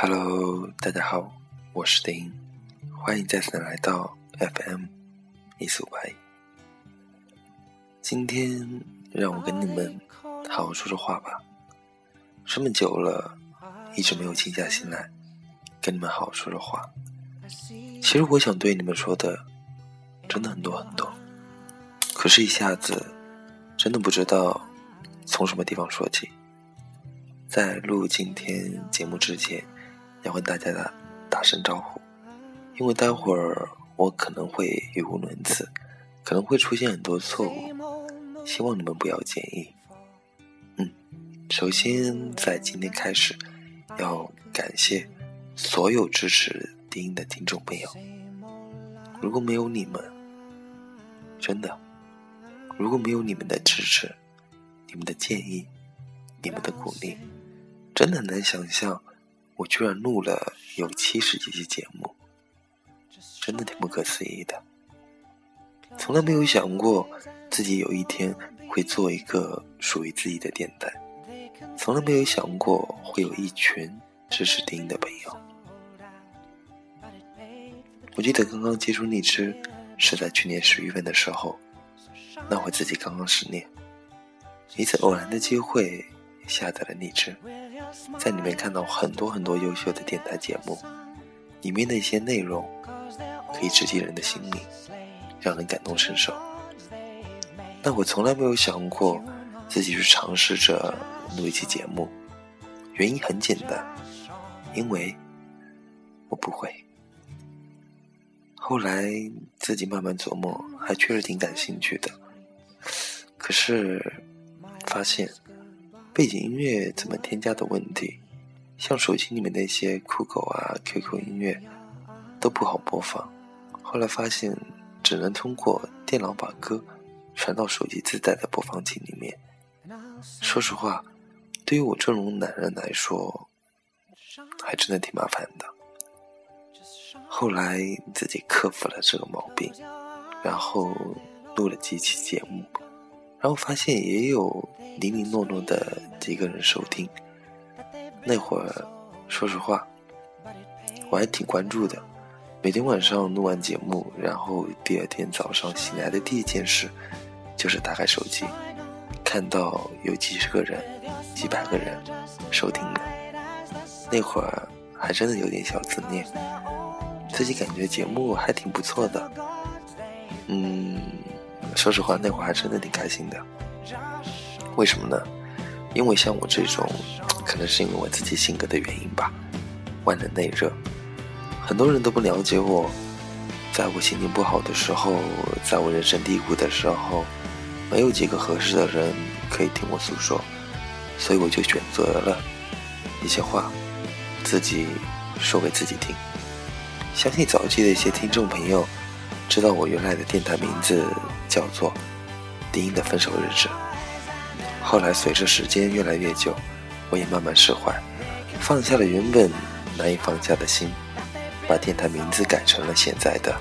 Hello，大家好，我是丁，欢迎再次来到 FM 一四五八一。今天让我跟你们好好说说话吧。这么久了，一直没有静下心来跟你们好好说说话。其实我想对你们说的真的很多很多，可是一下子真的不知道从什么地方说起。在录今天节目之前。要跟大家打打声招呼，因为待会儿我可能会语无伦次，可能会出现很多错误，希望你们不要介意。嗯，首先在今天开始，要感谢所有支持丁音的听众朋友。如果没有你们，真的，如果没有你们的支持、你们的建议、你们的鼓励，真的很难想象。我居然录了有七十几期节目，真的挺不可思议的。从来没有想过自己有一天会做一个属于自己的电台，从来没有想过会有一群支持丁的朋友。我记得刚刚接触荔枝是在去年十月份的时候，那会自己刚刚失恋，一次偶然的机会下载了荔枝。在里面看到很多很多优秀的电台节目，里面的一些内容可以直击人的心灵，让人感同身受。但我从来没有想过自己去尝试着录一期节目，原因很简单，因为我不会。后来自己慢慢琢磨，还确实挺感兴趣的，可是发现。背景音乐怎么添加的问题，像手机里面那些酷狗啊、QQ 音乐都不好播放。后来发现只能通过电脑把歌传到手机自带的播放器里面。说实话，对于我这种懒人来说，还真的挺麻烦的。后来自己克服了这个毛病，然后录了几期节目。然后发现也有零零落落的几个人收听，那会儿说实话，我还挺关注的。每天晚上录完节目，然后第二天早上醒来的第一件事，就是打开手机，看到有几十个人、几百个人收听了。那会儿还真的有点小自恋，自己感觉节目还挺不错的，嗯。说实话，那会儿还真的挺开心的。为什么呢？因为像我这种，可能是因为我自己性格的原因吧，外冷内热。很多人都不了解我，在我心情不好的时候，在我人生低谷的时候，没有几个合适的人可以听我诉说，所以我就选择了一些话，自己说给自己听。相信早期的一些听众朋友。知道我原来的电台名字叫做《丁的分手日志》，后来随着时间越来越久，我也慢慢释怀，放下了原本难以放下的心，把电台名字改成了现在的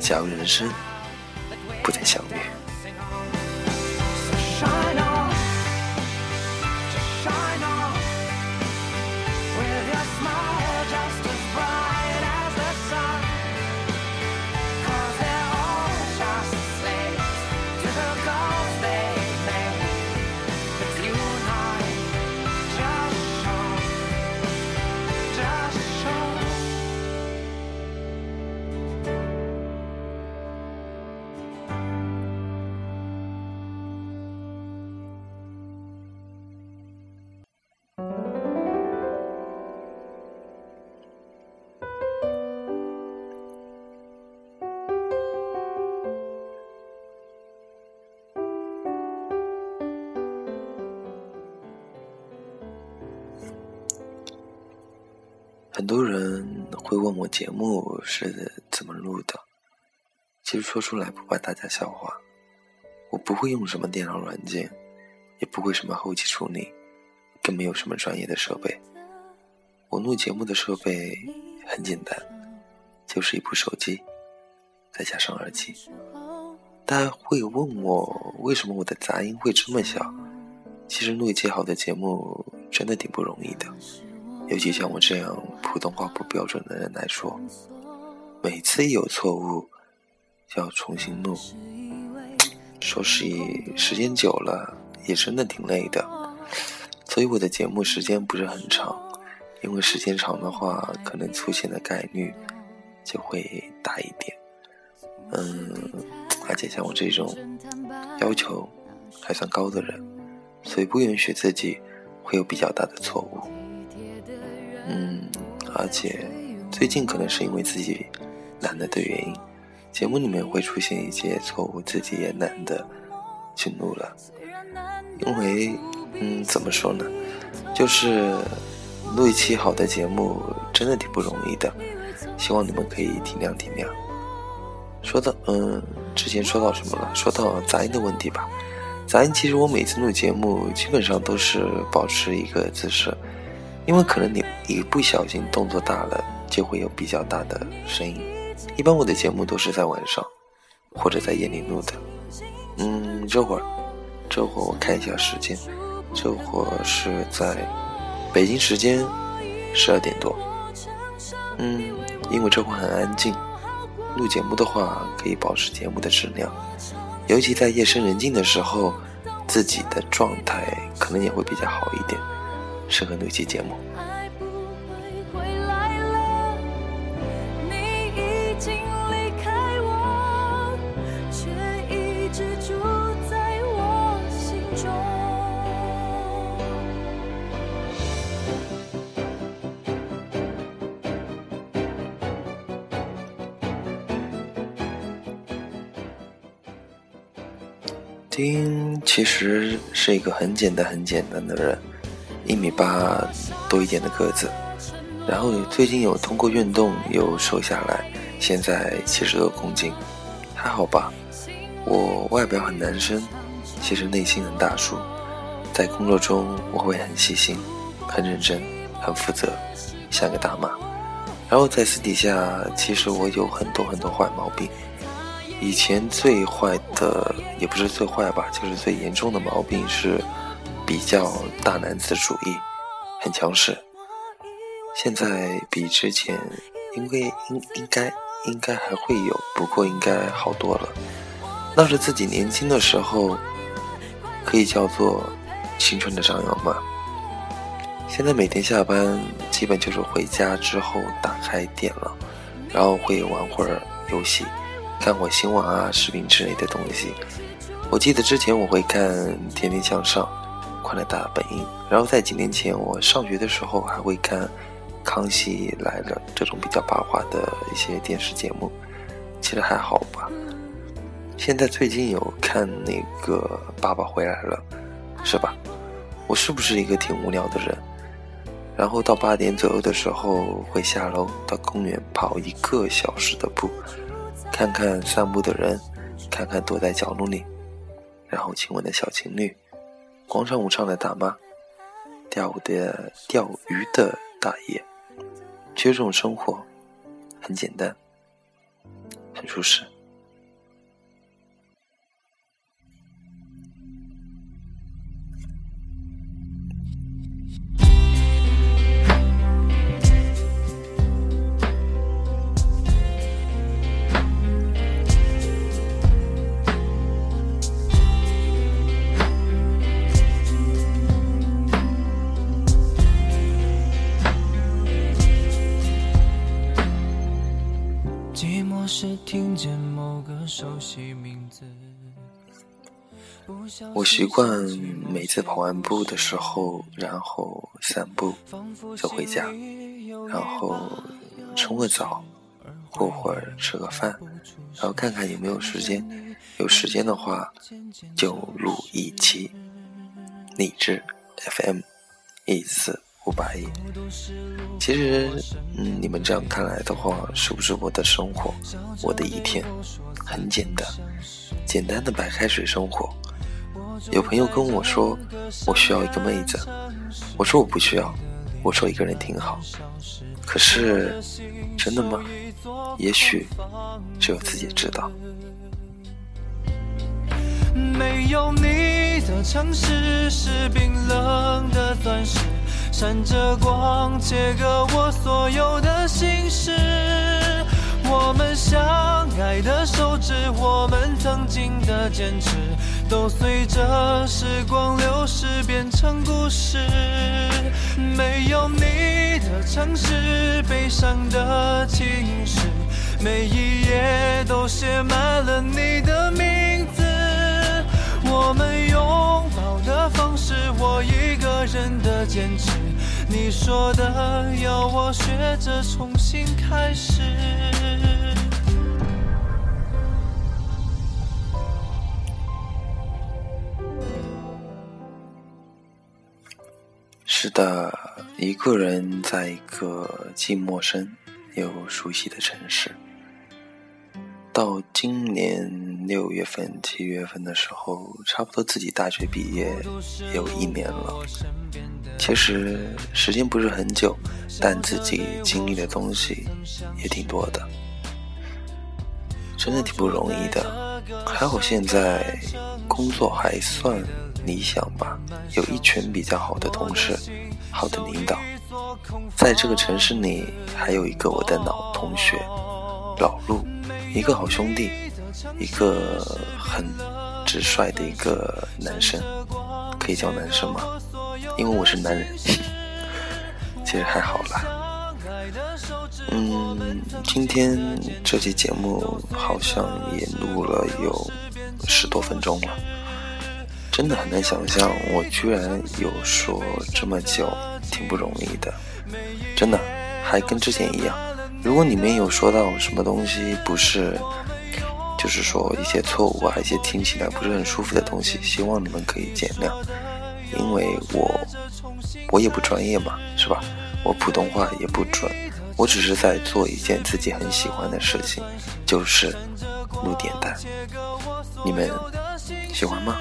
《假如人生不再相遇》。很多人会问我节目是怎么录的，其实说出来不怕大家笑话。我不会用什么电脑软件，也不会什么后期处理，更没有什么专业的设备。我录节目的设备很简单，就是一部手机，再加上耳机。大家会问我为什么我的杂音会这么小？其实录一期好的节目真的挺不容易的。尤其像我这样普通话不标准的人来说，每次一有错误就要重新录。说实时间久了也真的挺累的，所以我的节目时间不是很长，因为时间长的话，可能出现的概率就会大一点。嗯，而且像我这种要求还算高的人，所以不允许自己会有比较大的错误。嗯，而且最近可能是因为自己懒得的原因，节目里面会出现一些错误，自己也懒得去录了。因为，嗯，怎么说呢，就是录一期好的节目真的挺不容易的，希望你们可以体谅体谅。说到，嗯，之前说到什么了？说到杂音的问题吧。杂音其实我每次录节目基本上都是保持一个姿势，因为可能你一不小心动作大了，就会有比较大的声音。一般我的节目都是在晚上或者在夜里录的。嗯，这会儿，这会儿我看一下时间，这会儿是在北京时间十二点多。嗯，因为这会儿很安静。录节目的话，可以保持节目的质量，尤其在夜深人静的时候，自己的状态可能也会比较好一点，适合录期节目。丁其实是一个很简单、很简单的人，一米八多一点的个子，然后最近有通过运动又瘦下来，现在七十多公斤，还好吧。我外表很男生，其实内心很大叔，在工作中我会很细心、很认真、很负责，像个大妈。然后在私底下，其实我有很多很多坏毛病。以前最坏的也不是最坏吧，就是最严重的毛病是比较大男子主义，很强势。现在比之前应该应应该应该还会有，不过应该好多了。那是自己年轻的时候，可以叫做青春的张扬嘛。现在每天下班基本就是回家之后打开电脑，然后会玩会儿游戏。看会新闻啊、视频之类的东西。我记得之前我会看《天天向上》《快乐大本营》，然后在几年前我上学的时候还会看《康熙来了》这种比较八卦的一些电视节目，其实还好吧。现在最近有看那个《爸爸回来了》，是吧？我是不是一个挺无聊的人？然后到八点左右的时候会下楼到公园跑一个小时的步。看看散步的人，看看躲在角落里，然后亲吻的小情侣，广场舞唱的大妈，钓舞的钓鱼的大爷，其实这种生活很简单，很舒适。听见某个熟悉名字。我习惯每次跑完步的时候，然后散步，走回家，然后冲个澡，过会儿吃个饭，然后看看有没有时间，有时间的话就录一期励志 FM 一四五八一。其实，嗯，你们这样看来的话，是不是我的生活，我的一天很简单，简单的白开水生活？有朋友跟我说，我需要一个妹子，我说我不需要，我说一个人挺好。可是，真的吗？也许只有自己知道。没有你的城市是冰冷的钻石。闪着光，切割我所有的心事。我们相爱的手指，我们曾经的坚持，都随着时光流逝变成故事。没有你的城市，悲伤的情诗，每一页都写满了你的名字。我们拥抱的方式，我一个人的坚持。你说的要我学着重新开始。是的，一个人在一个既陌生又熟悉的城市。到今年六月份、七月份的时候，差不多自己大学毕业有一年了。其实时间不是很久，但自己经历的东西也挺多的，真的挺不容易的。还好现在工作还算理想吧，有一群比较好的同事，好的领导，在这个城市里还有一个我的老同学老陆。一个好兄弟，一个很直率的一个男生，可以叫男生吗？因为我是男人，其实还好啦。嗯，今天这期节目好像也录了有十多分钟了，真的很难想象我居然有说这么久，挺不容易的，真的，还跟之前一样。如果你们有说到什么东西不是，就是说一些错误啊，一些听起来不是很舒服的东西，希望你们可以见谅，因为我我也不专业嘛，是吧？我普通话也不准，我只是在做一件自己很喜欢的事情，就是录点单。你们喜欢吗？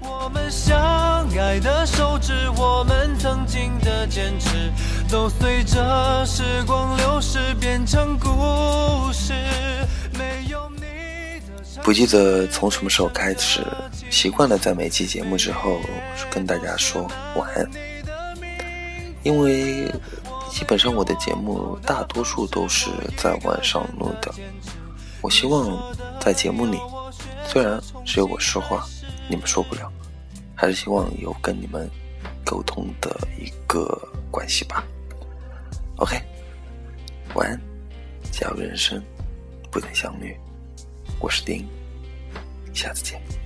我们相爱的手指，我们曾经的坚持，都随着时光流逝变成故事。没有你的不记得从什么时候开始，习惯了在每期节目之后跟大家说晚安，因为基本上我的节目大多数都是在晚上录的。我希望在节目里，虽然只有我说话，你们说不了。还是希望有跟你们沟通的一个关系吧。OK，晚安。假如人生不能相遇，我是丁，下次见。